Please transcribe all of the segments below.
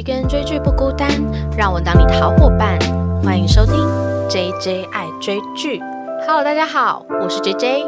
一个人追剧不孤单，让我当你的好伙伴。欢迎收听 J J 爱追剧。Hello，大家好，我是 J J。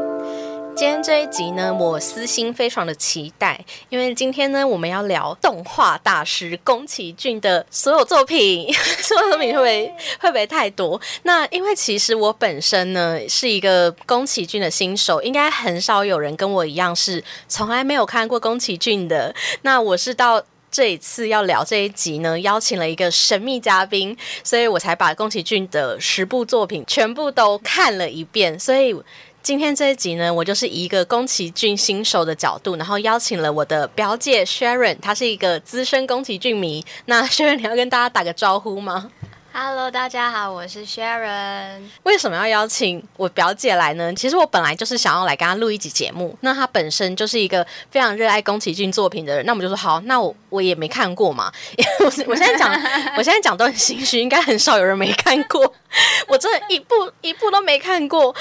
今天这一集呢，我私心非常的期待，因为今天呢，我们要聊动画大师宫崎骏的所有作品。所有作品会不会会不会太多？那因为其实我本身呢是一个宫崎骏的新手，应该很少有人跟我一样是从来没有看过宫崎骏的。那我是到。这一次要聊这一集呢，邀请了一个神秘嘉宾，所以我才把宫崎骏的十部作品全部都看了一遍。所以今天这一集呢，我就是以一个宫崎骏新手的角度，然后邀请了我的表姐 Sharon，她是一个资深宫崎骏迷。那 Sharon，你要跟大家打个招呼吗？Hello，大家好，我是 Sharon。为什么要邀请我表姐来呢？其实我本来就是想要来跟她录一集节目。那她本身就是一个非常热爱宫崎骏作品的人，那我们就说好，那我我也没看过嘛。我 我现在讲，我现在讲都很心虚，应该很少有人没看过。我真的一部一部都没看过，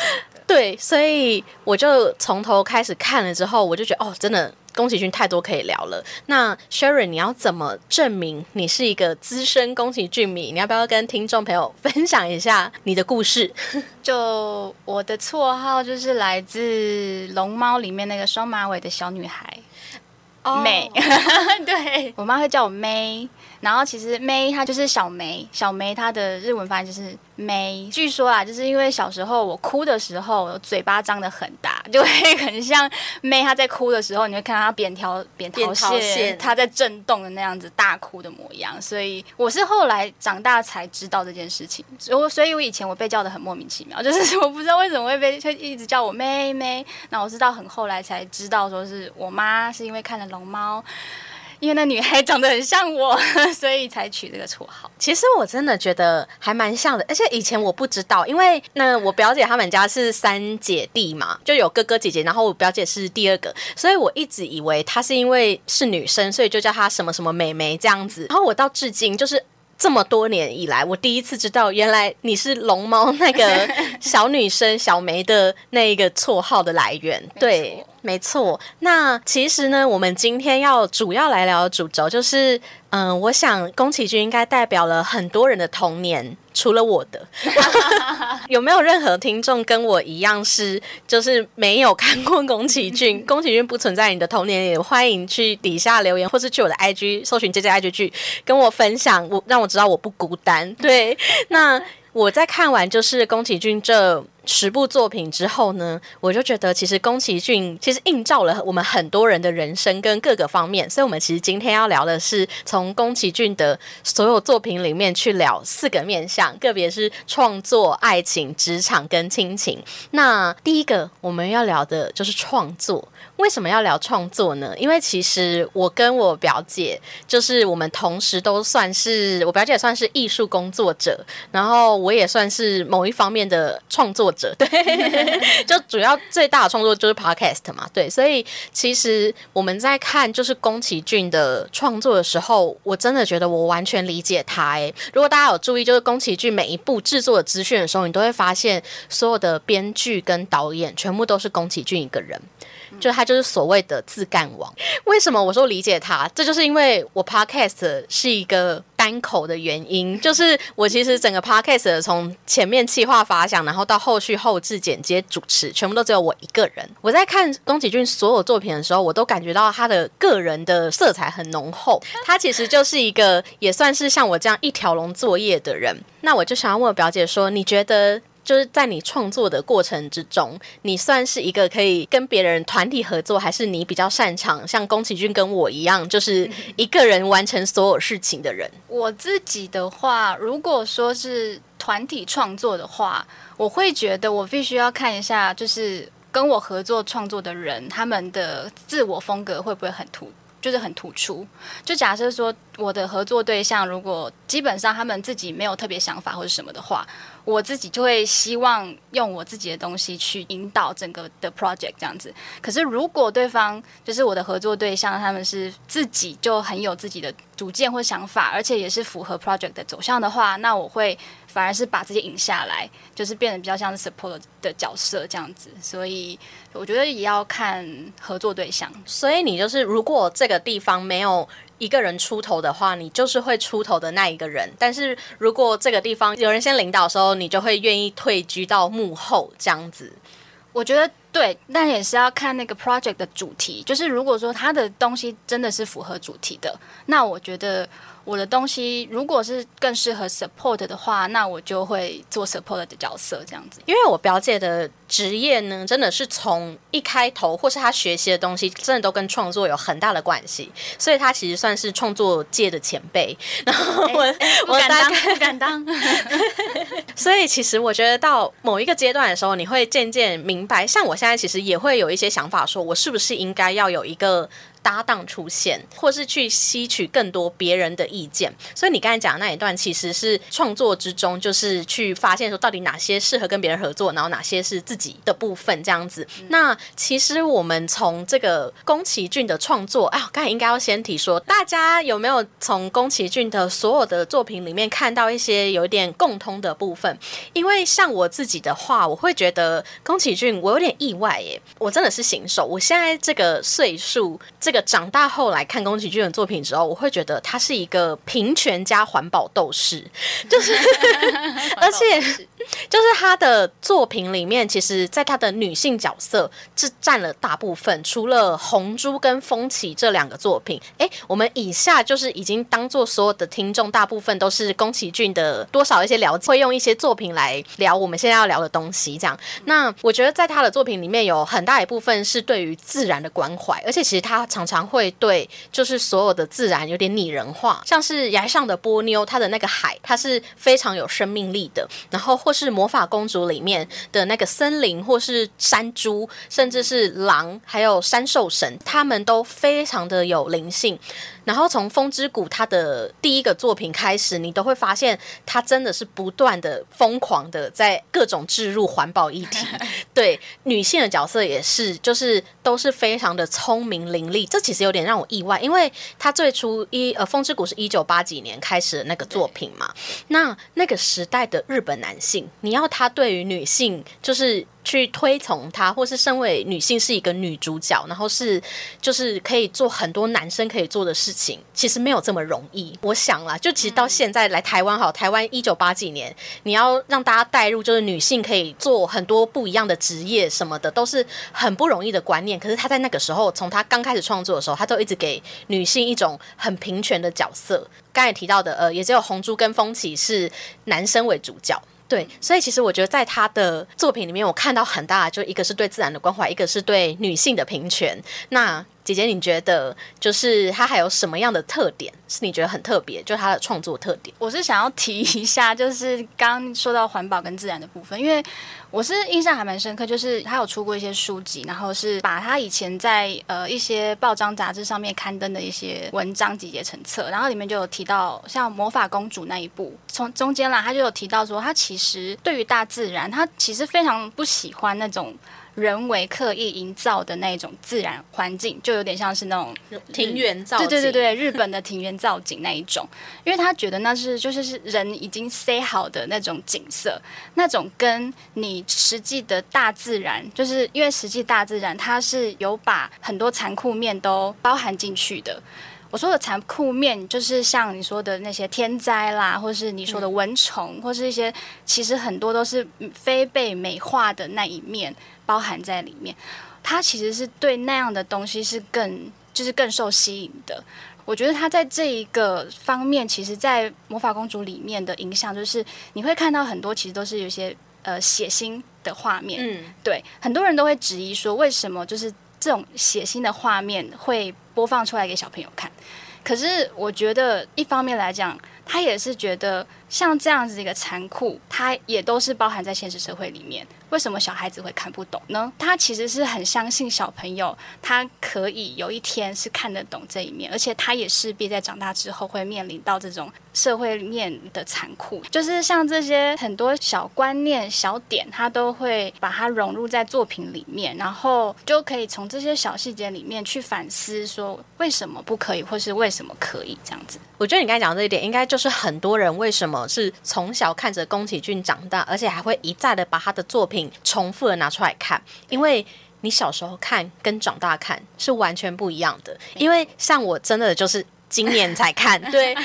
对，所以我就从头开始看了之后，我就觉得哦，真的。宫崎骏太多可以聊了。那 Sherry，你要怎么证明你是一个资深宫崎骏迷？你要不要跟听众朋友分享一下你的故事？就我的绰号就是来自《龙猫》里面那个双马尾的小女孩，May。对我妈会叫我 May。然后其实 May 她就是小梅，小梅她的日文发音就是 May。据说啊，就是因为小时候我哭的时候，嘴巴张得很大，就会很像 May 她在哭的时候，你会看到她扁条扁桃腺她在震动的那样子大哭的模样。所以我是后来长大才知道这件事情。我所以，我以前我被叫的很莫名其妙，就是我不知道为什么会被会一直叫我 May May。那我是到很后来才知道，说是我妈是因为看了龙猫。因为那女孩长得很像我，所以才取这个绰号。其实我真的觉得还蛮像的，而且以前我不知道，因为那我表姐他们家是三姐弟嘛，就有哥哥姐姐，然后我表姐是第二个，所以我一直以为她是因为是女生，所以就叫她什么什么美眉这样子。然后我到至今就是。这么多年以来，我第一次知道，原来你是龙猫那个 小女生小梅的那一个绰号的来源。对，没错。那其实呢，我们今天要主要来聊的主轴就是。嗯，我想宫崎骏应该代表了很多人的童年，除了我的。有没有任何听众跟我一样是，就是没有看过宫崎骏？宫崎骏不存在你的童年里，欢迎去底下留言，或是去我的 IG 搜寻 J J I G 剧，跟我分享，我让我知道我不孤单。对，那。我在看完就是宫崎骏这十部作品之后呢，我就觉得其实宫崎骏其实映照了我们很多人的人生跟各个方面，所以我们其实今天要聊的是从宫崎骏的所有作品里面去聊四个面向，个别是创作、爱情、职场跟亲情。那第一个我们要聊的就是创作。为什么要聊创作呢？因为其实我跟我表姐，就是我们同时都算是我表姐算是艺术工作者，然后我也算是某一方面的创作者。对，就主要最大的创作就是 podcast 嘛。对，所以其实我们在看就是宫崎骏的创作的时候，我真的觉得我完全理解他。哎，如果大家有注意，就是宫崎骏每一部制作的资讯的时候，你都会发现所有的编剧跟导演全部都是宫崎骏一个人。就他就是所谓的自干王，为什么我说理解他？这就是因为我 podcast 是一个单口的原因，就是我其实整个 podcast 从前面企划发想，然后到后续后置剪接主持，全部都只有我一个人。我在看宫崎骏所有作品的时候，我都感觉到他的个人的色彩很浓厚。他其实就是一个也算是像我这样一条龙作业的人。那我就想要问表姐说，你觉得？就是在你创作的过程之中，你算是一个可以跟别人团体合作，还是你比较擅长像宫崎骏跟我一样，就是一个人完成所有事情的人？我自己的话，如果说是团体创作的话，我会觉得我必须要看一下，就是跟我合作创作的人，他们的自我风格会不会很突，就是很突出。就假设说，我的合作对象如果基本上他们自己没有特别想法或者什么的话。我自己就会希望用我自己的东西去引导整个的 project 这样子。可是如果对方就是我的合作对象，他们是自己就很有自己的主见或想法，而且也是符合 project 的走向的话，那我会反而是把这些引下来，就是变得比较像是 support 的角色这样子。所以我觉得也要看合作对象。所以你就是如果这个地方没有一个人出头的话，你就是会出头的那一个人。但是如果这个地方有人先领导的时候，你就会愿意退居到幕后这样子。我觉得对，但也是要看那个 project 的主题。就是如果说他的东西真的是符合主题的，那我觉得。我的东西如果是更适合 support 的话，那我就会做 support 的角色这样子。因为我表姐的职业呢，真的是从一开头或是她学习的东西，真的都跟创作有很大的关系，所以她其实算是创作界的前辈。然后我我敢当不敢当，所以其实我觉得到某一个阶段的时候，你会渐渐明白，像我现在其实也会有一些想法，说我是不是应该要有一个。搭档出现，或是去吸取更多别人的意见，所以你刚才讲的那一段，其实是创作之中，就是去发现说到底哪些适合跟别人合作，然后哪些是自己的部分这样子。那其实我们从这个宫崎骏的创作，哎，刚才应该要先提说，大家有没有从宫崎骏的所有的作品里面看到一些有一点共通的部分？因为像我自己的话，我会觉得宫崎骏，我有点意外耶，我真的是新手，我现在这个岁数这。这个长大后来看宫崎骏的作品之后，我会觉得他是一个平权加环保斗士，就是，而且 就是他的作品里面，其实在他的女性角色是占了大部分，除了红珠跟风起这两个作品。哎，我们以下就是已经当做所有的听众，大部分都是宫崎骏的多少一些了解，会用一些作品来聊我们现在要聊的东西。这样，那我觉得在他的作品里面有很大一部分是对于自然的关怀，而且其实他常。常会对，就是所有的自然有点拟人化，像是崖上的波妞，它的那个海，它是非常有生命力的。然后是魔法公主里面的那个森林，或是山猪，甚至是狼，还有山兽神，他们都非常的有灵性。然后从风之谷他的第一个作品开始，你都会发现他真的是不断的疯狂的在各种置入环保议题。对女性的角色也是，就是都是非常的聪明伶俐。这其实有点让我意外，因为他最初一呃风之谷是一九八几年开始的那个作品嘛，那那个时代的日本男性，你要他对于女性就是。去推崇她，或是身为女性是一个女主角，然后是就是可以做很多男生可以做的事情，其实没有这么容易。我想啦，就其实到现在来台湾好，台湾一九八几年，你要让大家带入，就是女性可以做很多不一样的职业什么的，都是很不容易的观念。可是她在那个时候，从她刚开始创作的时候，她都一直给女性一种很平权的角色。刚才提到的，呃，也只有红珠跟风起是男生为主角。对，所以其实我觉得在他的作品里面，我看到很大，就一个是对自然的关怀，一个是对女性的平权。那姐姐，你觉得就是他还有什么样的特点是你觉得很特别？就他的创作特点，我是想要提一下，就是刚说到环保跟自然的部分，因为我是印象还蛮深刻，就是他有出过一些书籍，然后是把他以前在呃一些报章杂志上面刊登的一些文章集结成册，然后里面就有提到像魔法公主那一部，从中间啦，他就有提到说，他其实对于大自然，他其实非常不喜欢那种。人为刻意营造的那种自然环境，就有点像是那种庭园造景。对对对对，日本的庭园造景那一种，因为他觉得那是就是是人已经塞好的那种景色，那种跟你实际的大自然，就是因为实际大自然它是有把很多残酷面都包含进去的。我说的残酷面，就是像你说的那些天灾啦，或是你说的蚊虫，或是一些其实很多都是非被美化的那一面。包含在里面，他其实是对那样的东西是更就是更受吸引的。我觉得他在这一个方面，其实，在魔法公主里面的影响，就是你会看到很多其实都是有些呃血腥的画面。嗯，对，很多人都会质疑说，为什么就是这种血腥的画面会播放出来给小朋友看？可是我觉得一方面来讲，他也是觉得像这样子一个残酷，它也都是包含在现实社会里面。为什么小孩子会看不懂呢？他其实是很相信小朋友，他可以有一天是看得懂这一面，而且他也势必在长大之后会面临到这种社会面的残酷。就是像这些很多小观念、小点，他都会把它融入在作品里面，然后就可以从这些小细节里面去反思，说为什么不可以，或是为什么可以这样子。我觉得你刚才讲这一点，应该就是很多人为什么是从小看着宫崎骏长大，而且还会一再的把他的作品重复的拿出来看，因为你小时候看跟长大看是完全不一样的。因为像我真的就是今年才看，对。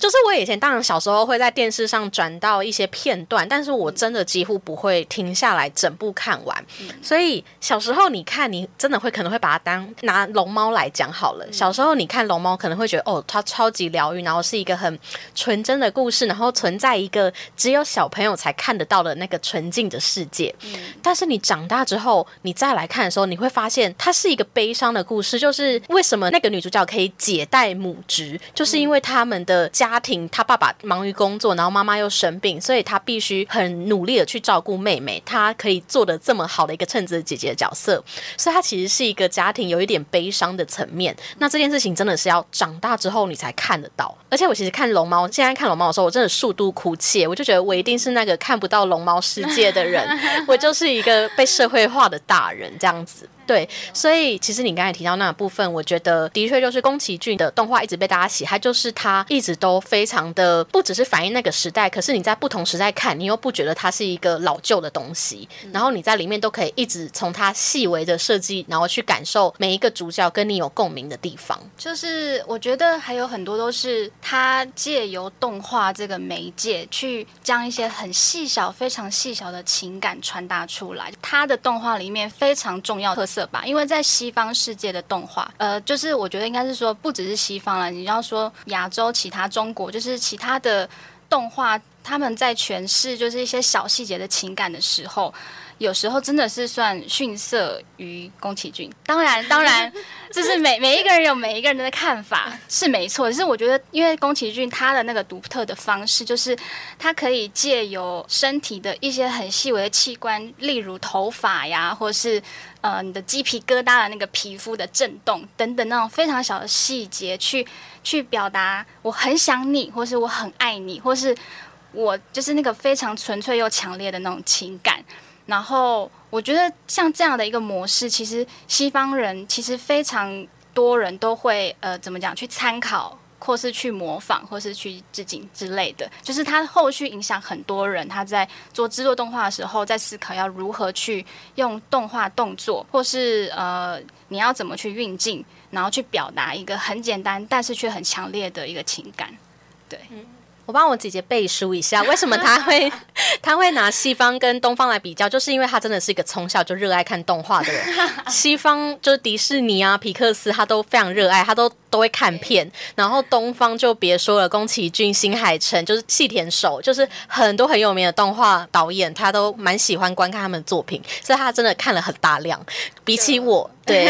就是我以前当然小时候会在电视上转到一些片段，但是我真的几乎不会停下来整部看完。所以小时候你看，你真的会可能会把它当拿龙猫来讲好了。小时候你看龙猫，可能会觉得哦，它超级疗愈，然后是一个很纯真的故事，然后存在一个只有小朋友才看得到的那个纯净的世界。但是你长大之后，你再来看的时候，你会发现它是一个悲伤的故事。就是为什么那个女主角可以解带母职，就是因为他们的家。家庭，他爸爸忙于工作，然后妈妈又生病，所以他必须很努力的去照顾妹妹。他可以做的这么好的一个称职姐姐的角色，所以他其实是一个家庭有一点悲伤的层面。那这件事情真的是要长大之后你才看得到。而且我其实看龙猫，现在看龙猫的时候，我真的数度哭泣。我就觉得我一定是那个看不到龙猫世界的人，我就是一个被社会化的大人这样子。对，所以其实你刚才提到那个部分，我觉得的确就是宫崎骏的动画一直被大家喜，它就是它一直都非常的不只是反映那个时代，可是你在不同时代看，你又不觉得它是一个老旧的东西，然后你在里面都可以一直从它细微的设计，然后去感受每一个主角跟你有共鸣的地方。就是我觉得还有很多都是他借由动画这个媒介，去将一些很细小、非常细小的情感传达出来。他的动画里面非常重要特色。吧，因为在西方世界的动画，呃，就是我觉得应该是说，不只是西方了，你要说亚洲其他中国，就是其他的动画，他们在诠释就是一些小细节的情感的时候。有时候真的是算逊色于宫崎骏，当然，当然，就是每每一个人有每一个人的看法是没错。只是我觉得，因为宫崎骏他的那个独特的方式，就是他可以借由身体的一些很细微的器官，例如头发呀，或是呃你的鸡皮疙瘩的那个皮肤的震动等等那种非常小的细节，去去表达我很想你，或是我很爱你，或是我就是那个非常纯粹又强烈的那种情感。然后我觉得像这样的一个模式，其实西方人其实非常多人都会呃怎么讲去参考，或是去模仿，或是去致敬之类的。就是他后续影响很多人，他在做制作动画的时候，在思考要如何去用动画动作，或是呃你要怎么去运镜，然后去表达一个很简单但是却很强烈的一个情感。对。我帮我姐姐背书一下，为什么她会她会拿西方跟东方来比较？就是因为她真的是一个从小就热爱看动画的人。西方就是迪士尼啊、皮克斯，她都非常热爱，她都都会看片。然后东方就别说了，宫崎骏、新海诚，就是细田守，就是很多很有名的动画导演，他都蛮喜欢观看他们的作品，所以他真的看了很大量。比起我。对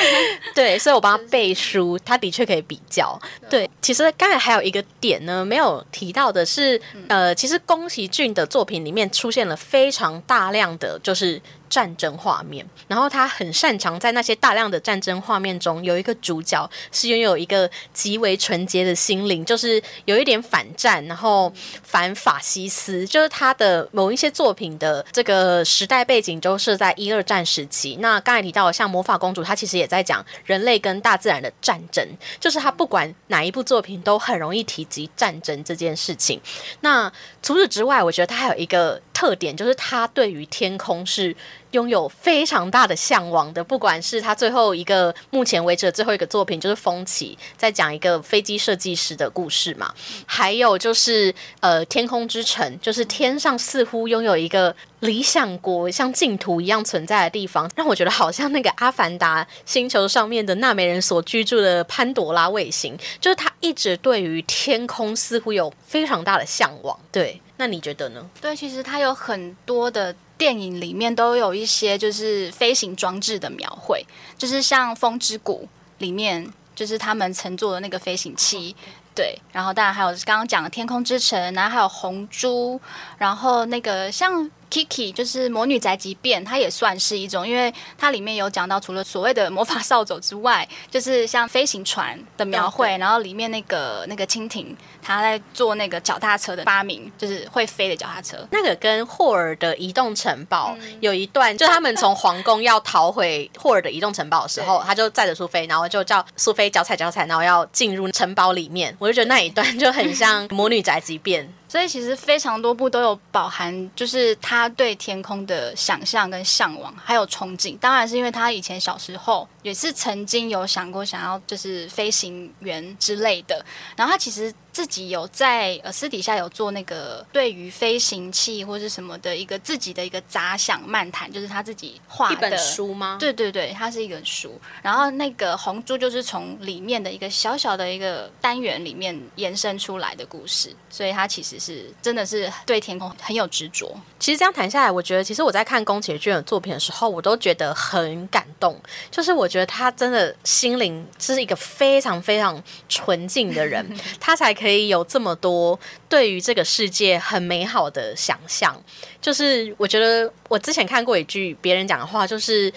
对，所以我帮他背书，他的确可以比较。对，其实刚才还有一个点呢，没有提到的是，呃，其实宫崎骏的作品里面出现了非常大量的就是。战争画面，然后他很擅长在那些大量的战争画面中，有一个主角是拥有一个极为纯洁的心灵，就是有一点反战，然后反法西斯，就是他的某一些作品的这个时代背景都是在一二战时期。那刚才提到像魔法公主，她其实也在讲人类跟大自然的战争，就是他不管哪一部作品都很容易提及战争这件事情。那除此之外，我觉得他还有一个特点，就是他对于天空是。拥有非常大的向往的，不管是他最后一个目前为止的最后一个作品，就是《风起》，在讲一个飞机设计师的故事嘛。还有就是呃，《天空之城》，就是天上似乎拥有一个理想国，像净土一样存在的地方，让我觉得好像那个《阿凡达》星球上面的纳美人所居住的潘多拉卫星，就是他一直对于天空似乎有非常大的向往。对，那你觉得呢？对，其实他有很多的。电影里面都有一些就是飞行装置的描绘，就是像《风之谷》里面，就是他们乘坐的那个飞行器，对。然后当然还有刚刚讲的《天空之城》，然后还有红珠，然后那个像 Kiki 就是魔女宅急便，它也算是一种，因为它里面有讲到，除了所谓的魔法扫帚之外，就是像飞行船的描绘，然后里面那个那个蜻蜓，它在做那个脚踏车的发明，就是会飞的脚踏车。那个跟霍尔的移动城堡有一段，就他们从皇宫要逃回霍尔的移动城堡的时候，他就载着苏菲，然后就叫苏菲脚踩脚踩，然后要进入城堡里面。我就觉得那一段就很像魔女宅急便。所以其实非常多部都有饱含，就是他对天空的想象跟向往，还有憧憬。当然是因为他以前小时候也是曾经有想过想要就是飞行员之类的。然后他其实自己有在呃私底下有做那个对于飞行器或是什么的一个自己的一个杂想漫谈，就是他自己画的书吗？对对对，它是一本书。然后那个红珠就是从里面的一个小小的一个单元里面延伸出来的故事，所以它其实。是，真的是对天空很有执着。其实这样谈下来，我觉得其实我在看宫崎骏的作品的时候，我都觉得很感动。就是我觉得他真的心灵是一个非常非常纯净的人，他才可以以有这么多对于这个世界很美好的想象。就是我觉得我之前看过一句别人讲的话，就是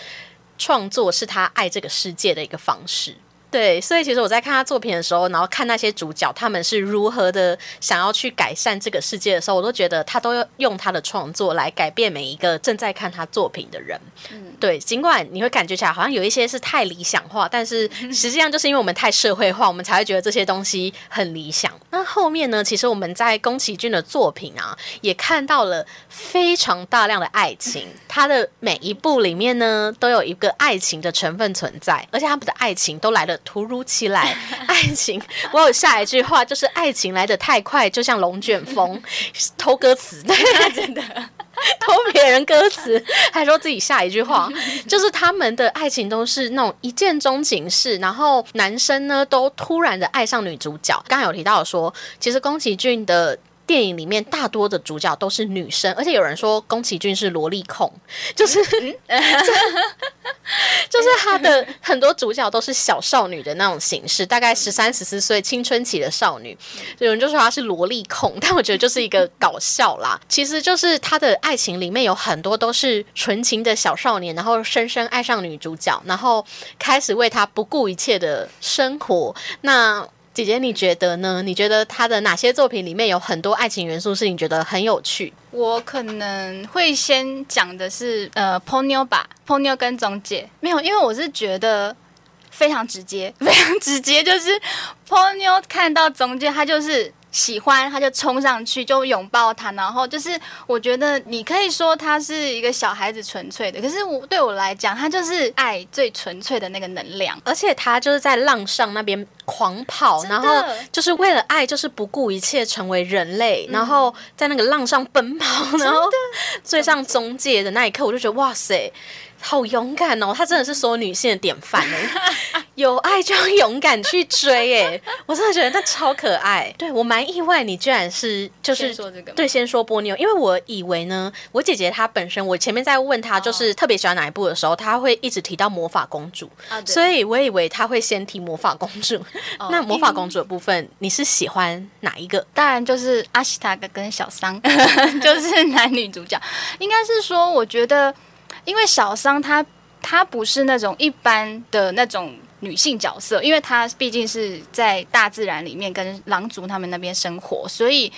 创作是他爱这个世界的一个方式。对，所以其实我在看他作品的时候，然后看那些主角他们是如何的想要去改善这个世界的时候，我都觉得他都要用他的创作来改变每一个正在看他作品的人。嗯，对，尽管你会感觉起来好像有一些是太理想化，但是 实际上就是因为我们太社会化，我们才会觉得这些东西很理想。那后面呢，其实我们在宫崎骏的作品啊，也看到了非常大量的爱情，他的每一部里面呢，都有一个爱情的成分存在，而且他们的爱情都来了。突如其来，爱情，我有下一句话，就是爱情来的太快，就像龙卷风，偷歌词，真的。偷别人歌词，还说自己下一句话，就是他们的爱情都是那种一见钟情式，然后男生呢都突然的爱上女主角。刚刚有提到说，其实宫崎骏的。电影里面大多的主角都是女生，而且有人说宫崎骏是萝莉控，就是 就是他的很多主角都是小少女的那种形式，大概十三十四岁青春期的少女，有人就说他是萝莉控，但我觉得就是一个搞笑啦。其实就是他的爱情里面有很多都是纯情的小少年，然后深深爱上女主角，然后开始为她不顾一切的生活。那姐姐，你觉得呢？你觉得他的哪些作品里面有很多爱情元素是你觉得很有趣？我可能会先讲的是呃，Ponyo 吧，Ponyo 跟总姐没有，因为我是觉得非常直接，非常直接，就是 Ponyo 看到总姐，他就是。喜欢他就冲上去就拥抱他，然后就是我觉得你可以说他是一个小孩子纯粹的，可是我对我来讲，他就是爱最纯粹的那个能量，而且他就是在浪上那边狂跑，然后就是为了爱，就是不顾一切成为人类，然后在那个浪上奔跑，然后追上中介的那一刻，我就觉得哇塞。好勇敢哦！她真的是所有女性的典范哎，有爱就要勇敢去追哎，我真的觉得她超可爱。对我蛮意外，你居然是就是说这个对，先说波妞，因为我以为呢，我姐姐她本身，我前面在问她就是特别喜欢哪一部的时候，她会一直提到魔法公主，所以我以为她会先提魔法公主。那魔法公主的部分，你是喜欢哪一个？当然就是阿西塔格跟小桑，就是男女主角。应该是说，我觉得。因为小桑她她不是那种一般的那种女性角色，因为她毕竟是在大自然里面跟狼族他们那边生活，所以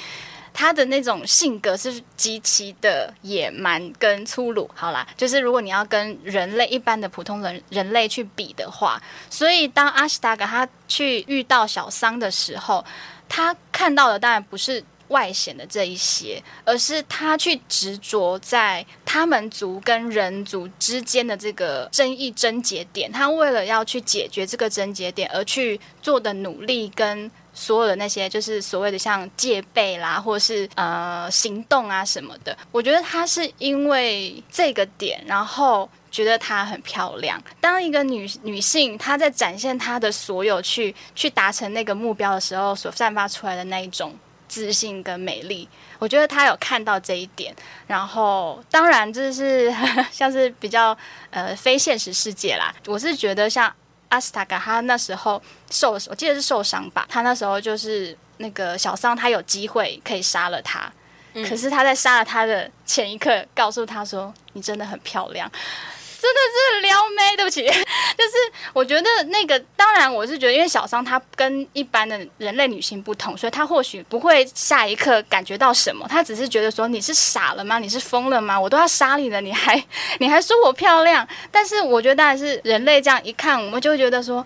她的那种性格是极其的野蛮跟粗鲁。好啦，就是如果你要跟人类一般的普通人人类去比的话，所以当阿史达格他去遇到小桑的时候，他看到的当然不是。外显的这一些，而是他去执着在他们族跟人族之间的这个争议症结点，他为了要去解决这个症结点而去做的努力，跟所有的那些就是所谓的像戒备啦，或是呃行动啊什么的，我觉得他是因为这个点，然后觉得她很漂亮。当一个女女性她在展现她的所有去去达成那个目标的时候，所散发出来的那一种。自信跟美丽，我觉得他有看到这一点。然后，当然这是 像是比较呃非现实世界啦。我是觉得像阿斯塔卡，他那时候受，我记得是受伤吧。他那时候就是那个小桑，他有机会可以杀了他，可是他在杀了他的前一刻，告诉他说：“你真的很漂亮。”真的是撩妹，对不起，就是我觉得那个，当然我是觉得，因为小桑她跟一般的人类女性不同，所以她或许不会下一刻感觉到什么，她只是觉得说你是傻了吗？你是疯了吗？我都要杀你了，你还 你还说我漂亮？但是我觉得当然是人类这样一看，我们就会觉得说，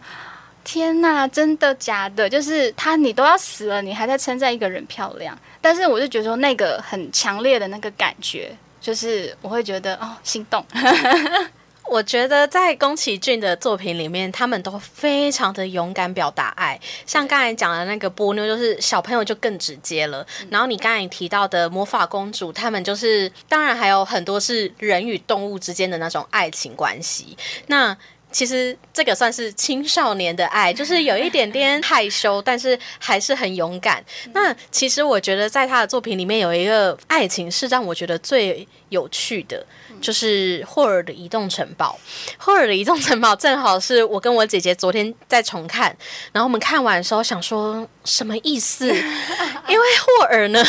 天哪，真的假的？就是他你都要死了，你还在称赞一个人漂亮？但是我就觉得说那个很强烈的那个感觉，就是我会觉得哦，心动。我觉得在宫崎骏的作品里面，他们都非常的勇敢表达爱。像刚才讲的那个波妞，就是小朋友就更直接了。然后你刚才提到的魔法公主，他们就是当然还有很多是人与动物之间的那种爱情关系。那其实这个算是青少年的爱，就是有一点点 害羞，但是还是很勇敢。那其实我觉得在他的作品里面有一个爱情是让我觉得最有趣的。就是霍尔的移动城堡，霍尔的移动城堡正好是我跟我姐姐昨天在重看，然后我们看完的时候想说什么意思？因为霍尔呢，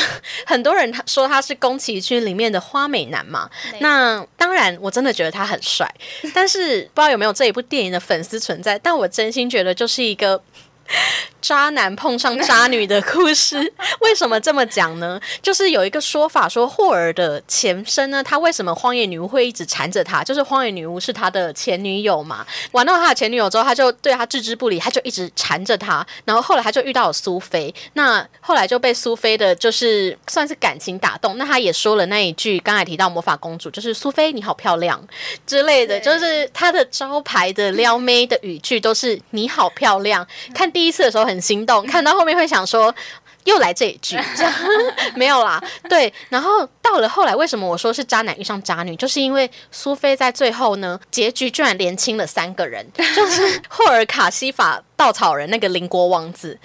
很多人他说他是宫崎骏里面的花美男嘛，那当然我真的觉得他很帅，但是不知道有没有这一部电影的粉丝存在，但我真心觉得就是一个。渣男碰上渣女的故事，为什么这么讲呢？就是有一个说法说，霍尔的前身呢，他为什么荒野女巫会一直缠着他？就是荒野女巫是他的前女友嘛，玩到他的前女友之后，他就对他置之不理，他就一直缠着他。然后后来他就遇到了苏菲，那后来就被苏菲的，就是算是感情打动。那他也说了那一句，刚才提到魔法公主，就是苏菲你好漂亮之类的，就是他的招牌的撩妹的语句都是你好漂亮。看。第一次的时候很心动，看到后面会想说，又来这一句，这样 没有啦。对，然后到了后来，为什么我说是渣男遇上渣女？就是因为苏菲在最后呢，结局居然连亲了三个人，就是霍尔卡西法。稻草人那个邻国王子，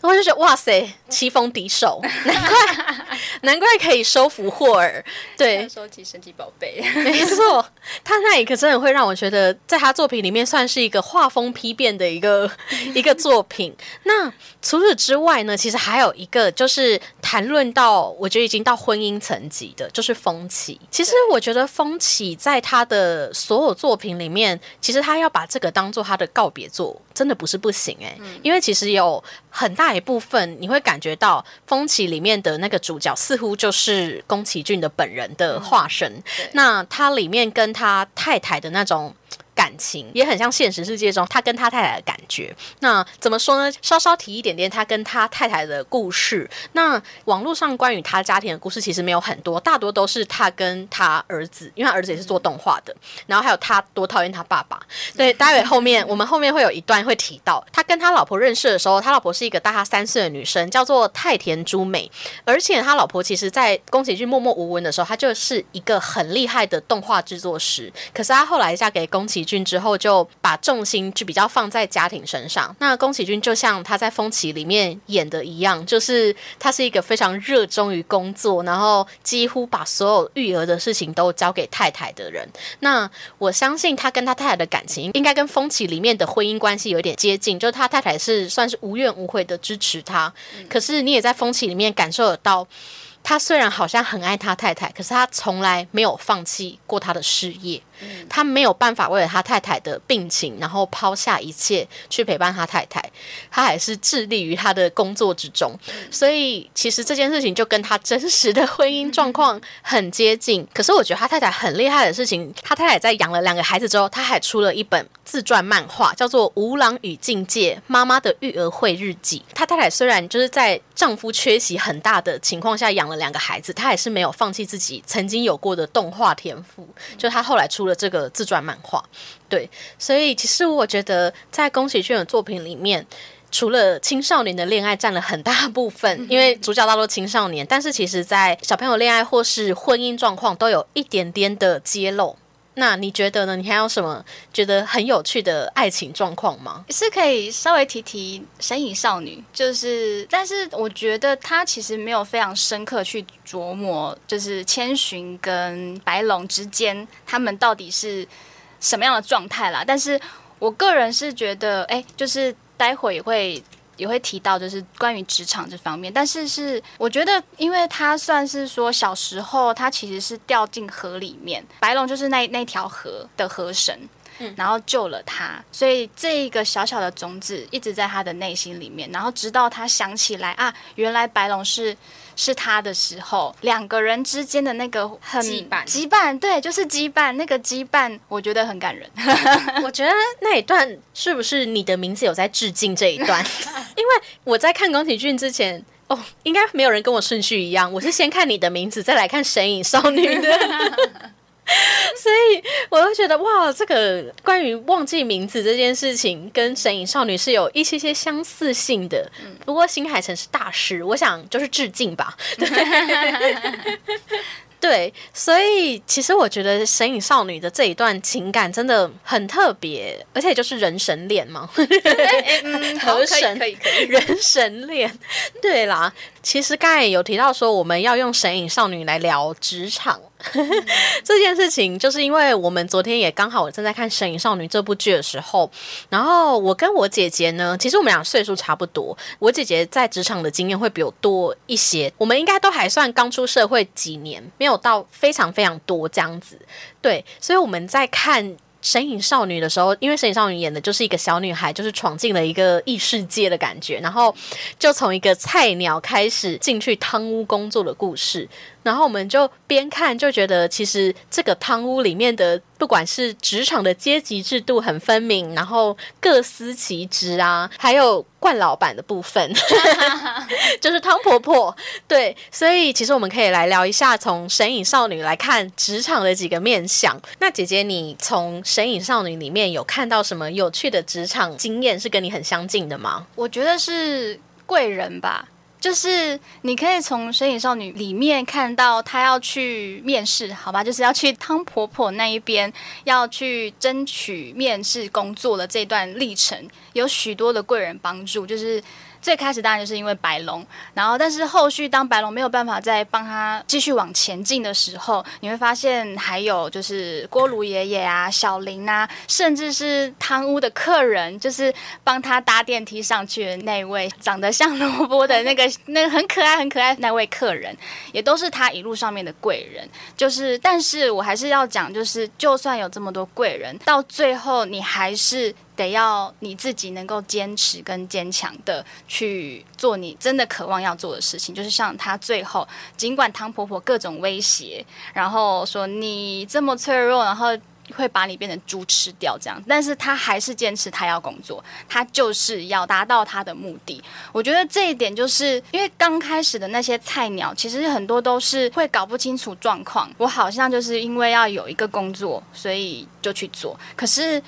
我就觉得哇塞，棋逢敌手，难怪 难怪可以收服霍尔。对，收集神奇宝贝，没错，他那一刻真的会让我觉得，在他作品里面算是一个画风批变的一个一个作品。那除此之外呢，其实还有一个就是谈论到，我觉得已经到婚姻层级的，就是风起。其实我觉得风起在他的所有作品里面，其实他要把这个当做他的告别作，真的不是不行。行哎，因为其实有很大一部分你会感觉到《风起》里面的那个主角似乎就是宫崎骏的本人的化身。那他里面跟他太太的那种。感情也很像现实世界中他跟他太太的感觉。那怎么说呢？稍稍提一点点他跟他太太的故事。那网络上关于他家庭的故事其实没有很多，大多都是他跟他儿子，因为他儿子也是做动画的。然后还有他多讨厌他爸爸。对，待会后面 我们后面会有一段会提到，他跟他老婆认识的时候，他老婆是一个大他三岁的女生，叫做太田朱美。而且他老婆其实，在宫崎骏默默无闻的时候，他就是一个很厉害的动画制作师。可是他后来嫁给宫崎。君之后就把重心就比较放在家庭身上。那宫崎骏就像他在《风起》里面演的一样，就是他是一个非常热衷于工作，然后几乎把所有育儿的事情都交给太太的人。那我相信他跟他太太的感情应该跟《风起》里面的婚姻关系有点接近，就是他太太是算是无怨无悔的支持他。可是你也在《风起》里面感受得到。他虽然好像很爱他太太，可是他从来没有放弃过他的事业。他没有办法为了他太太的病情，然后抛下一切去陪伴他太太。他还是致力于他的工作之中。所以，其实这件事情就跟他真实的婚姻状况很接近。可是，我觉得他太太很厉害的事情，他太太在养了两个孩子之后，他还出了一本自传漫画，叫做《吴郎与境界：妈妈的育儿会日记》。他太太虽然就是在丈夫缺席很大的情况下养。了两个孩子，她还是没有放弃自己曾经有过的动画天赋。就她后来出了这个自传漫画，对，所以其实我觉得在宫崎骏的作品里面，除了青少年的恋爱占了很大部分，因为主角大多青少年，但是其实在小朋友恋爱或是婚姻状况都有一点点的揭露。那你觉得呢？你还有什么觉得很有趣的爱情状况吗？是可以稍微提提《神隐少女》，就是，但是我觉得他其实没有非常深刻去琢磨，就是千寻跟白龙之间他们到底是什么样的状态啦。但是我个人是觉得，哎，就是待会也会。也会提到，就是关于职场这方面。但是是我觉得，因为他算是说小时候他其实是掉进河里面，白龙就是那那条河的河神。然后救了他，所以这一个小小的种子一直在他的内心里面。然后直到他想起来啊，原来白龙是是他的时候，两个人之间的那个很羁绊，羁绊，对，就是羁绊。那个羁绊，我觉得很感人。我觉得那一段是不是你的名字有在致敬这一段？因为我在看宫崎骏之前，哦，应该没有人跟我顺序一样，我是先看你的名字，再来看神隐少女的。所以我就觉得哇，这个关于忘记名字这件事情，跟神隐少女是有一些些相似性的。不过新海诚是大师，我想就是致敬吧。对，所以其实我觉得神隐少女的这一段情感真的很特别，而且就是人神恋嘛，河神可以可以人神恋。对啦，其实刚才有提到说我们要用神隐少女来聊职场。这件事情，就是因为我们昨天也刚好我正在看《神隐少女》这部剧的时候，然后我跟我姐姐呢，其实我们俩岁数差不多，我姐姐在职场的经验会比我多一些，我们应该都还算刚出社会几年，没有到非常非常多这样子，对，所以我们在看。神隐少女的时候，因为神隐少女演的就是一个小女孩，就是闯进了一个异世界的感觉，然后就从一个菜鸟开始进去汤屋工作的故事，然后我们就边看就觉得，其实这个汤屋里面的。不管是职场的阶级制度很分明，然后各司其职啊，还有冠老板的部分，就是汤婆婆。对，所以其实我们可以来聊一下，从神隐少女来看职场的几个面相。那姐姐，你从神隐少女里面有看到什么有趣的职场经验是跟你很相近的吗？我觉得是贵人吧。就是你可以从《身影少女》里面看到她要去面试，好吧，就是要去汤婆婆那一边，要去争取面试工作的这段历程，有许多的贵人帮助，就是。最开始当然就是因为白龙，然后但是后续当白龙没有办法再帮他继续往前进的时候，你会发现还有就是锅炉爷爷啊、小林啊，甚至是汤屋的客人，就是帮他搭电梯上去的那位长得像萝卜的那个 那个很可爱很可爱那位客人，也都是他一路上面的贵人。就是，但是我还是要讲，就是就算有这么多贵人，到最后你还是。得要你自己能够坚持跟坚强的去做你真的渴望要做的事情，就是像她最后，尽管汤婆婆各种威胁，然后说你这么脆弱，然后会把你变成猪吃掉这样，但是她还是坚持她要工作，她就是要达到她的目的。我觉得这一点就是因为刚开始的那些菜鸟，其实很多都是会搞不清楚状况。我好像就是因为要有一个工作，所以就去做，可是。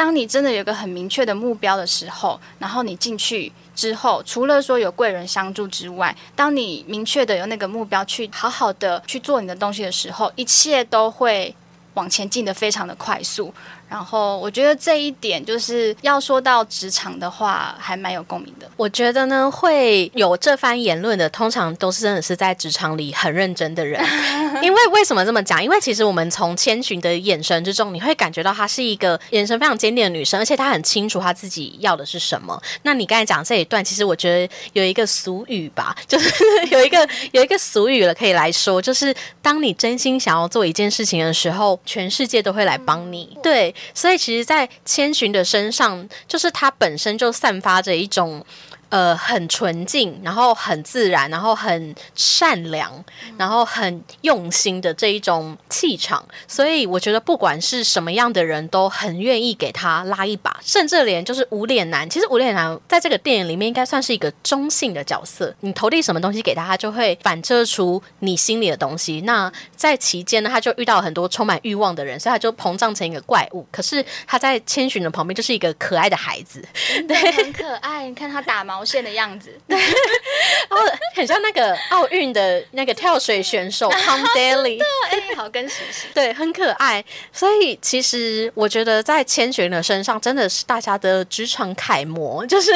当你真的有个很明确的目标的时候，然后你进去之后，除了说有贵人相助之外，当你明确的有那个目标去好好的去做你的东西的时候，一切都会往前进的非常的快速。然后我觉得这一点就是要说到职场的话，还蛮有共鸣的。我觉得呢，会有这番言论的，通常都是真的是在职场里很认真的人。因为为什么这么讲？因为其实我们从千寻的眼神之中，你会感觉到她是一个眼神非常坚定的女生，而且她很清楚她自己要的是什么。那你刚才讲这一段，其实我觉得有一个俗语吧，就是有一个有一个俗语了，可以来说，就是当你真心想要做一件事情的时候，全世界都会来帮你。对。所以，其实，在千寻的身上，就是他本身就散发着一种。呃，很纯净，然后很自然，然后很善良，然后很用心的这一种气场，所以我觉得不管是什么样的人都很愿意给他拉一把，甚至连就是无脸男，其实无脸男在这个电影里面应该算是一个中性的角色，你投递什么东西给他，他就会反射出你心里的东西。那在期间呢，他就遇到很多充满欲望的人，所以他就膨胀成一个怪物。可是他在千寻的旁边就是一个可爱的孩子，对，很可爱。你看他打毛。毛线的样子，对，然后很像那个奥运的那个跳水选手 Tom Daly，哎，好跟实习，对，很可爱。所以其实我觉得在千寻的身上真的是大家的职场楷模，就是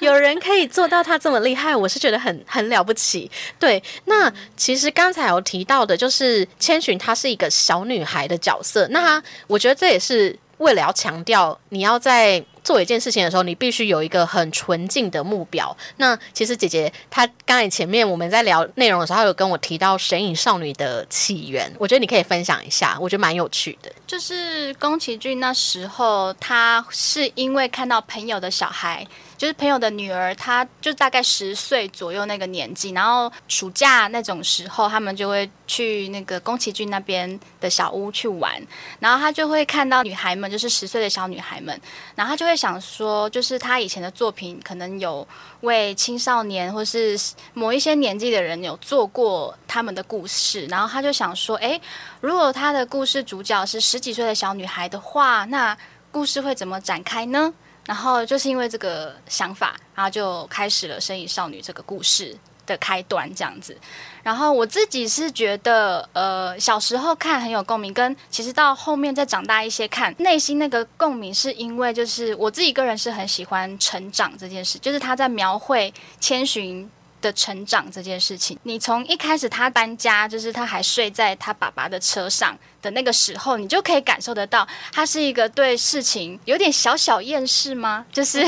有人可以做到他这么厉害，我是觉得很很了不起。对，那其实刚才有提到的，就是千寻她是一个小女孩的角色，那我觉得这也是为了要强调你要在。做一件事情的时候，你必须有一个很纯净的目标。那其实姐姐她刚才前面我们在聊内容的时候，她有跟我提到《神隐少女》的起源，我觉得你可以分享一下，我觉得蛮有趣的。就是宫崎骏那时候，他是因为看到朋友的小孩。就是朋友的女儿，她就大概十岁左右那个年纪，然后暑假那种时候，他们就会去那个宫崎骏那边的小屋去玩，然后他就会看到女孩们，就是十岁的小女孩们，然后他就会想说，就是他以前的作品可能有为青少年或是某一些年纪的人有做过他们的故事，然后他就想说，哎，如果他的故事主角是十几岁的小女孩的话，那故事会怎么展开呢？然后就是因为这个想法，然后就开始了《生意少女》这个故事的开端，这样子。然后我自己是觉得，呃，小时候看很有共鸣，跟其实到后面再长大一些看，内心那个共鸣，是因为就是我自己个人是很喜欢成长这件事，就是他在描绘千寻。的成长这件事情，你从一开始他搬家，就是他还睡在他爸爸的车上的那个时候，你就可以感受得到，他是一个对事情有点小小厌世吗？就是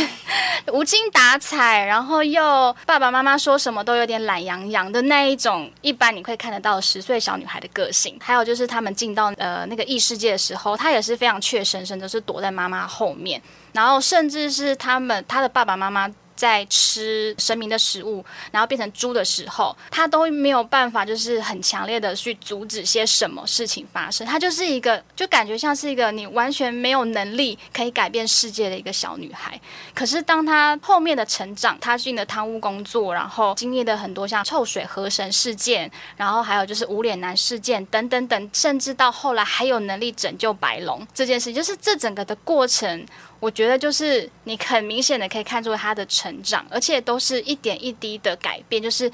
无精打采，然后又爸爸妈妈说什么都有点懒洋洋的那一种，一般你会看得到十岁小女孩的个性。还有就是他们进到呃那个异世界的时候，他也是非常怯生生的，是躲在妈妈后面，然后甚至是他们他的爸爸妈妈。在吃神明的食物，然后变成猪的时候，他都没有办法，就是很强烈的去阻止些什么事情发生。他就是一个，就感觉像是一个你完全没有能力可以改变世界的一个小女孩。可是当她后面的成长，她进了贪污工作，然后经历了很多像臭水河神事件，然后还有就是无脸男事件等等等，甚至到后来还有能力拯救白龙这件事，就是这整个的过程。我觉得就是你很明显的可以看出他的成长，而且都是一点一滴的改变，就是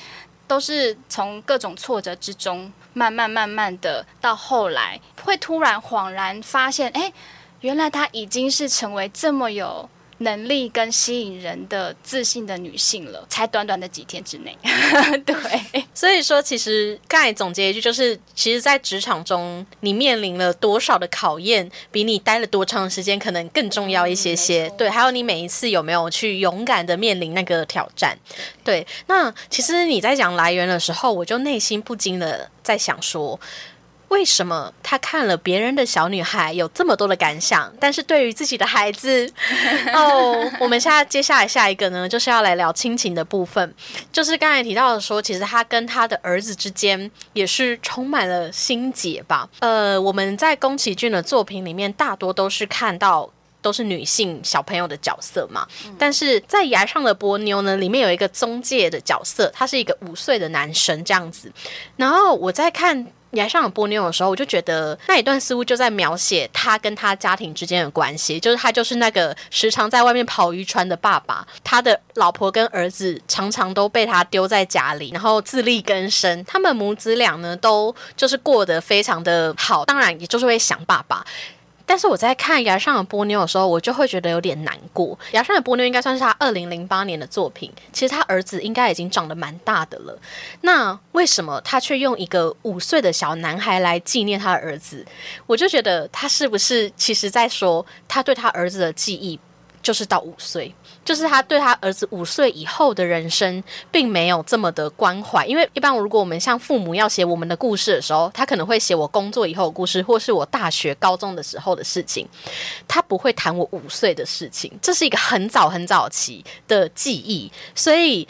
都是从各种挫折之中慢慢慢慢的到后来，会突然恍然发现，哎，原来他已经是成为这么有。能力跟吸引人的自信的女性了，才短短的几天之内。对，所以说其实刚才总结一句，就是其实，在职场中，你面临了多少的考验，比你待了多长时间可能更重要一些些。对，还有你每一次有没有去勇敢的面临那个挑战。对，那其实你在讲来源的时候，我就内心不禁的在想说。为什么他看了别人的小女孩有这么多的感想，但是对于自己的孩子，哦，我们现在接下来下一个呢，就是要来聊亲情的部分。就是刚才提到的说，其实他跟他的儿子之间也是充满了心结吧。呃，我们在宫崎骏的作品里面，大多都是看到都是女性小朋友的角色嘛。但是在崖上的波妞呢，里面有一个中介的角色，他是一个五岁的男生这样子。然后我在看。崖上的波妞的时候，我就觉得那一段似乎就在描写他跟他家庭之间的关系，就是他就是那个时常在外面跑渔船的爸爸，他的老婆跟儿子常常都被他丢在家里，然后自力更生。他们母子俩呢，都就是过得非常的好，当然也就是会想爸爸。但是我在看《崖上的波妞》的时候，我就会觉得有点难过。《崖上的波妞》应该算是他二零零八年的作品，其实他儿子应该已经长得蛮大的了。那为什么他却用一个五岁的小男孩来纪念他儿子？我就觉得他是不是其实在说他对他儿子的记忆就是到五岁？就是他对他儿子五岁以后的人生，并没有这么的关怀，因为一般如果我们像父母要写我们的故事的时候，他可能会写我工作以后的故事，或是我大学、高中的时候的事情，他不会谈我五岁的事情，这是一个很早很早期的记忆，所以。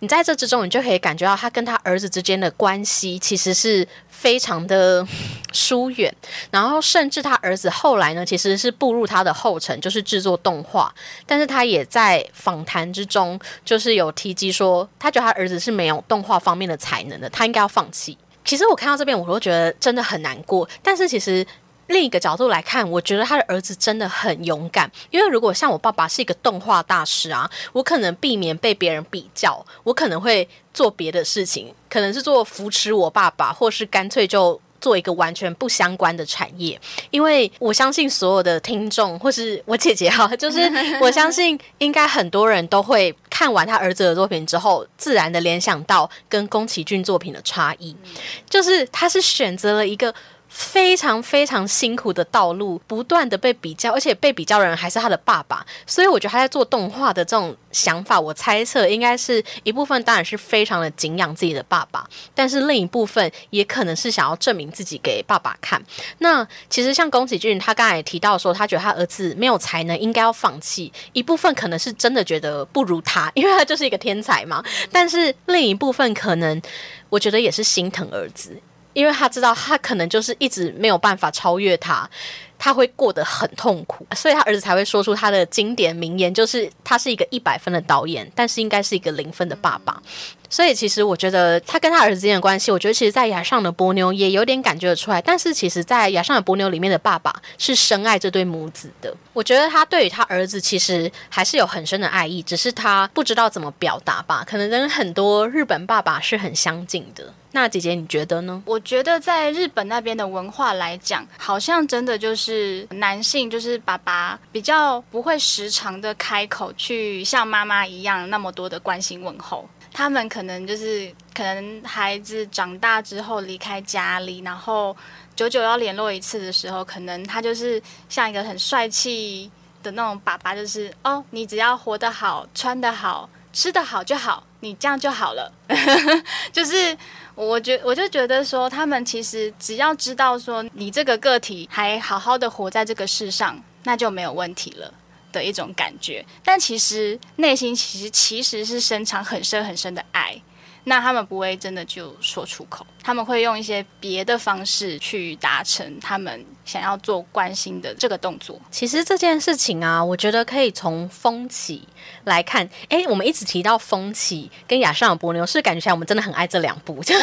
你在这之中，你就可以感觉到他跟他儿子之间的关系其实是非常的 疏远，然后甚至他儿子后来呢，其实是步入他的后尘，就是制作动画。但是他也在访谈之中，就是有提及说，他觉得他儿子是没有动画方面的才能的，他应该要放弃。其实我看到这边，我都觉得真的很难过。但是其实。另一个角度来看，我觉得他的儿子真的很勇敢。因为如果像我爸爸是一个动画大师啊，我可能避免被别人比较，我可能会做别的事情，可能是做扶持我爸爸，或是干脆就做一个完全不相关的产业。因为我相信所有的听众或是我姐姐哈，就是 我相信应该很多人都会看完他儿子的作品之后，自然的联想到跟宫崎骏作品的差异，就是他是选择了一个。非常非常辛苦的道路，不断的被比较，而且被比较的人还是他的爸爸，所以我觉得他在做动画的这种想法，我猜测应该是一部分当然是非常的敬仰自己的爸爸，但是另一部分也可能是想要证明自己给爸爸看。那其实像宫崎骏，他刚才也提到说，他觉得他儿子没有才能，应该要放弃。一部分可能是真的觉得不如他，因为他就是一个天才嘛。但是另一部分可能，我觉得也是心疼儿子。因为他知道他可能就是一直没有办法超越他，他会过得很痛苦，所以他儿子才会说出他的经典名言，就是他是一个一百分的导演，但是应该是一个零分的爸爸。所以其实我觉得他跟他儿子之间的关系，我觉得其实，在雅上的波妞也有点感觉得出来。但是其实，在雅上的波妞里面的爸爸是深爱这对母子的。我觉得他对于他儿子其实还是有很深的爱意，只是他不知道怎么表达吧。可能跟很多日本爸爸是很相近的。那姐姐你觉得呢？我觉得在日本那边的文化来讲，好像真的就是男性就是爸爸比较不会时常的开口去像妈妈一样那么多的关心问候。他们可能就是可能孩子长大之后离开家里，然后久久要联络一次的时候，可能他就是像一个很帅气的那种爸爸，就是哦，你只要活得好、穿得好、吃得好就好，你这样就好了。就是我觉我就觉得说，他们其实只要知道说你这个个体还好好的活在这个世上，那就没有问题了。的一种感觉，但其实内心其实其实是深藏很深很深的爱，那他们不会真的就说出口，他们会用一些别的方式去达成他们想要做关心的这个动作。其实这件事情啊，我觉得可以从风起来看。诶，我们一直提到风起跟亚尚的波妞，是感觉像我们真的很爱这两部，就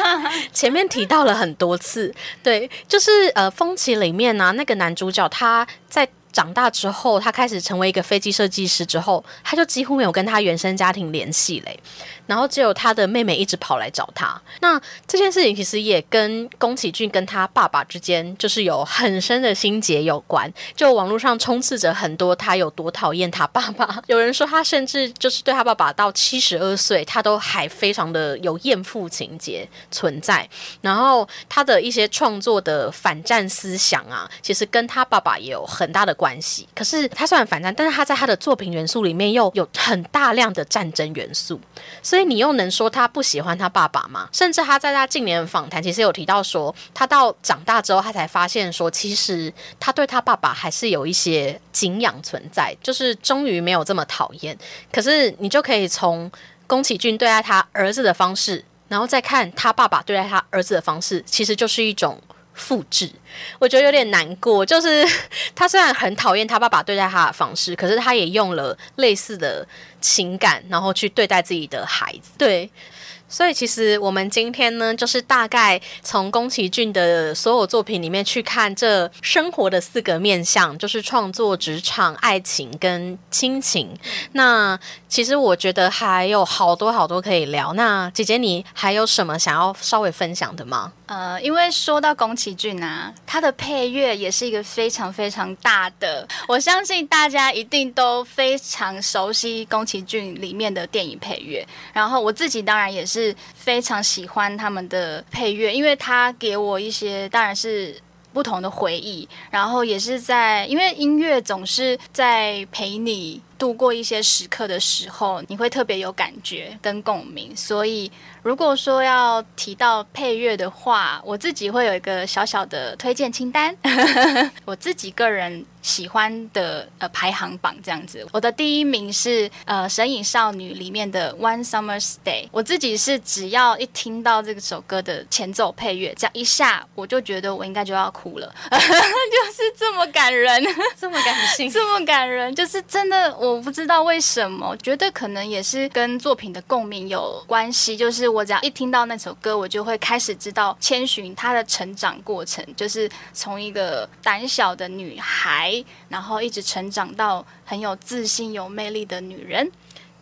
前面提到了很多次。对，就是呃，风起里面呢，那个男主角他在。长大之后，他开始成为一个飞机设计师之后，他就几乎没有跟他原生家庭联系嘞。然后只有他的妹妹一直跑来找他。那这件事情其实也跟宫崎骏跟他爸爸之间就是有很深的心结有关。就网络上充斥着很多他有多讨厌他爸爸。有人说他甚至就是对他爸爸到七十二岁，他都还非常的有厌父情节存在。然后他的一些创作的反战思想啊，其实跟他爸爸也有很大的关关系。可是他虽然反战，但是他在他的作品元素里面又有很大量的战争元素。所以你又能说他不喜欢他爸爸吗？甚至他在他近年访谈，其实有提到说，他到长大之后，他才发现说，其实他对他爸爸还是有一些敬仰存在，就是终于没有这么讨厌。可是你就可以从宫崎骏对待他儿子的方式，然后再看他爸爸对待他儿子的方式，其实就是一种。复制，我觉得有点难过。就是 他虽然很讨厌他爸爸对待他的方式，可是他也用了类似的情感，然后去对待自己的孩子。对。所以其实我们今天呢，就是大概从宫崎骏的所有作品里面去看这生活的四个面向，就是创作、职场、爱情跟亲情。那其实我觉得还有好多好多可以聊。那姐姐，你还有什么想要稍微分享的吗？呃，因为说到宫崎骏啊，他的配乐也是一个非常非常大的，我相信大家一定都非常熟悉宫崎骏里面的电影配乐。然后我自己当然也是。是非常喜欢他们的配乐，因为他给我一些当然是不同的回忆，然后也是在因为音乐总是在陪你度过一些时刻的时候，你会特别有感觉跟共鸣，所以。如果说要提到配乐的话，我自己会有一个小小的推荐清单，我自己个人喜欢的呃排行榜这样子。我的第一名是呃《神隐少女》里面的《One Summer's Day》，我自己是只要一听到这首歌的前奏配乐，这样一下我就觉得我应该就要哭了，就是这么感人，这么感性，这么感人，就是真的我我不知道为什么，觉得可能也是跟作品的共鸣有关系，就是。我只要一听到那首歌，我就会开始知道千寻她的成长过程，就是从一个胆小的女孩，然后一直成长到很有自信、有魅力的女人。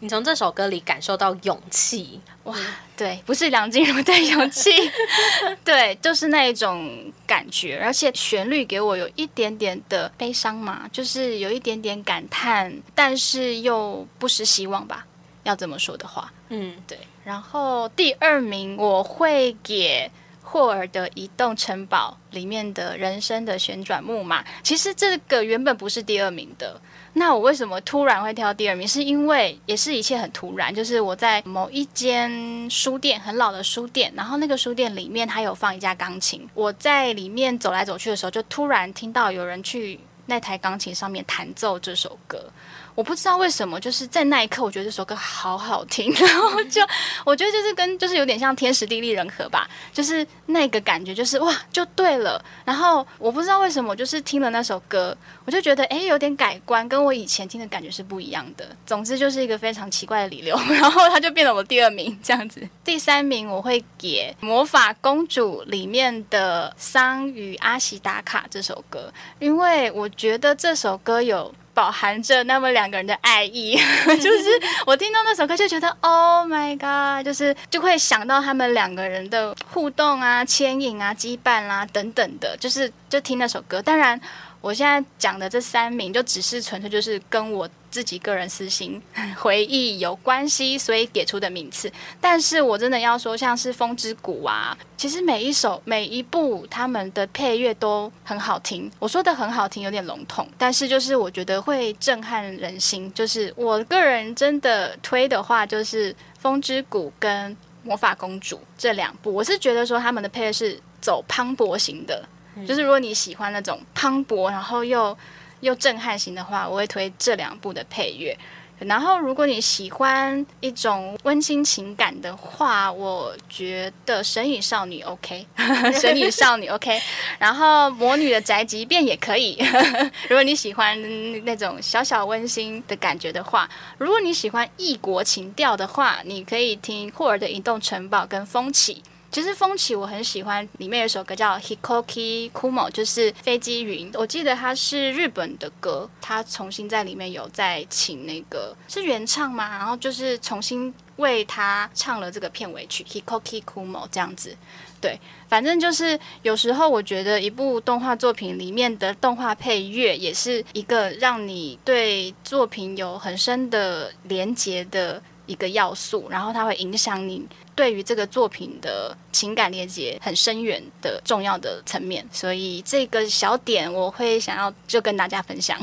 你从这首歌里感受到勇气，哇，对，不是梁静茹的勇气，对，就是那一种感觉，而且旋律给我有一点点的悲伤嘛，就是有一点点感叹，但是又不失希望吧。要这么说的话，嗯，对。然后第二名我会给霍尔的移动城堡里面的人生的旋转木马，其实这个原本不是第二名的。那我为什么突然会挑第二名？是因为也是一切很突然，就是我在某一间书店，很老的书店，然后那个书店里面它有放一架钢琴，我在里面走来走去的时候，就突然听到有人去那台钢琴上面弹奏这首歌。我不知道为什么，就是在那一刻，我觉得这首歌好好听，然后就我觉得就是跟就是有点像天时地利人和吧，就是那个感觉就是哇就对了。然后我不知道为什么，我就是听了那首歌，我就觉得哎有点改观，跟我以前听的感觉是不一样的。总之就是一个非常奇怪的理由，然后他就变了我第二名这样子。第三名我会给《魔法公主》里面的桑与阿西达卡这首歌，因为我觉得这首歌有。饱含着那么两个人的爱意，就是我听到那首歌就觉得 Oh my God，就是就会想到他们两个人的互动啊、牵引啊、羁绊啦等等的，就是就听那首歌。当然。我现在讲的这三名就只是纯粹就是跟我自己个人私心 回忆有关系，所以给出的名次。但是我真的要说，像是《风之谷》啊，其实每一首每一部他们的配乐都很好听。我说的很好听有点笼统，但是就是我觉得会震撼人心。就是我个人真的推的话，就是《风之谷》跟《魔法公主》这两部，我是觉得说他们的配乐是走磅礴型的。就是如果你喜欢那种磅礴，然后又又震撼型的话，我会推这两部的配乐。然后如果你喜欢一种温馨情感的话，我觉得《神隐 少女》OK，《神隐少女》OK，然后《魔女的宅急便》也可以。如果你喜欢那种小小温馨的感觉的话，如果你喜欢异国情调的话，你可以听霍尔的《移动城堡》跟《风起》。其实风起我很喜欢，里面有首歌叫 Hikoki Kumo，就是飞机云。我记得它是日本的歌，它重新在里面有在请那个是原唱吗？然后就是重新为他唱了这个片尾曲 Hikoki Kumo 这样子。对，反正就是有时候我觉得一部动画作品里面的动画配乐也是一个让你对作品有很深的连结的。一个要素，然后它会影响你对于这个作品的情感连接很深远的重要的层面，所以这个小点我会想要就跟大家分享。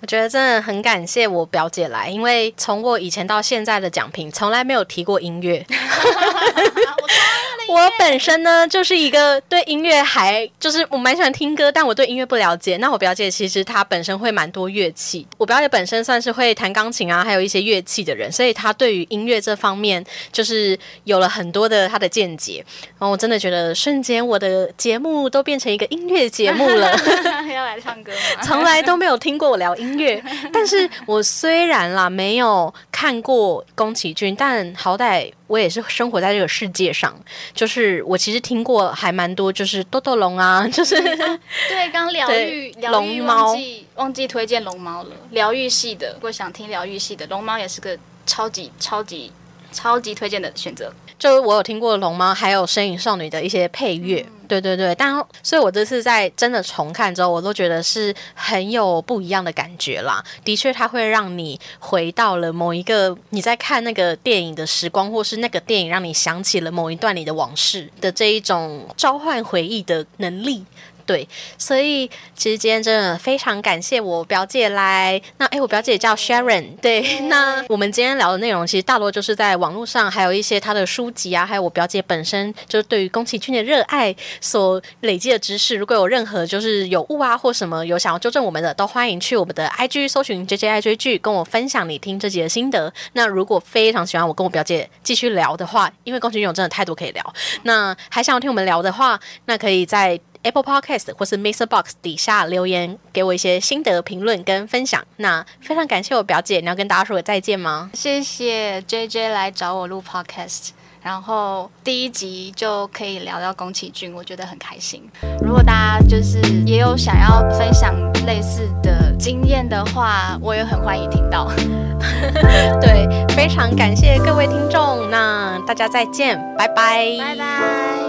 我觉得真的很感谢我表姐来，因为从我以前到现在的奖评，从来没有提过音乐。我本身呢，就是一个对音乐还就是我蛮喜欢听歌，但我对音乐不了解。那我表姐其实她本身会蛮多乐器，我表姐本身算是会弹钢琴啊，还有一些乐器的人，所以她对于音乐这方面就是有了很多的她的见解。然后我真的觉得瞬间我的节目都变成一个音乐节目了，要来唱歌吗？从来都没有听过我聊音乐，但是我虽然啦没有看过宫崎骏，但好歹。我也是生活在这个世界上，就是我其实听过还蛮多，就是豆豆龙啊，就是对，刚疗愈龙猫，忘记忘记推荐龙猫了，疗愈系的，如果想听疗愈系的，龙猫也是个超级超级超级推荐的选择。就是我有听过龙猫，还有身影少女的一些配乐，对对对，但所以，我这次在真的重看之后，我都觉得是很有不一样的感觉啦。的确，它会让你回到了某一个你在看那个电影的时光，或是那个电影让你想起了某一段你的往事的这一种召唤回忆的能力。对，所以其实今天真的非常感谢我表姐来。那哎，我表姐叫 Sharon。对，那我们今天聊的内容其实大多就是在网络上，还有一些她的书籍啊，还有我表姐本身就是对于宫崎骏的热爱所累积的知识。如果有任何就是有误啊或什么有想要纠正我们的，都欢迎去我们的 IG 搜寻 JJ 爱追剧，跟我分享你听这集的心得。那如果非常喜欢我跟我表姐继续聊的话，因为宫崎骏有真的太多可以聊，那还想要听我们聊的话，那可以在。Apple Podcast 或是 Mr. Box 底下留言给我一些心得评论跟分享。那非常感谢我表姐，你要跟大家说个再见吗？谢谢 JJ 来找我录 Podcast，然后第一集就可以聊到宫崎骏，我觉得很开心。如果大家就是也有想要分享类似的经验的话，我也很欢迎听到。对，非常感谢各位听众，那大家再见，拜拜，拜拜。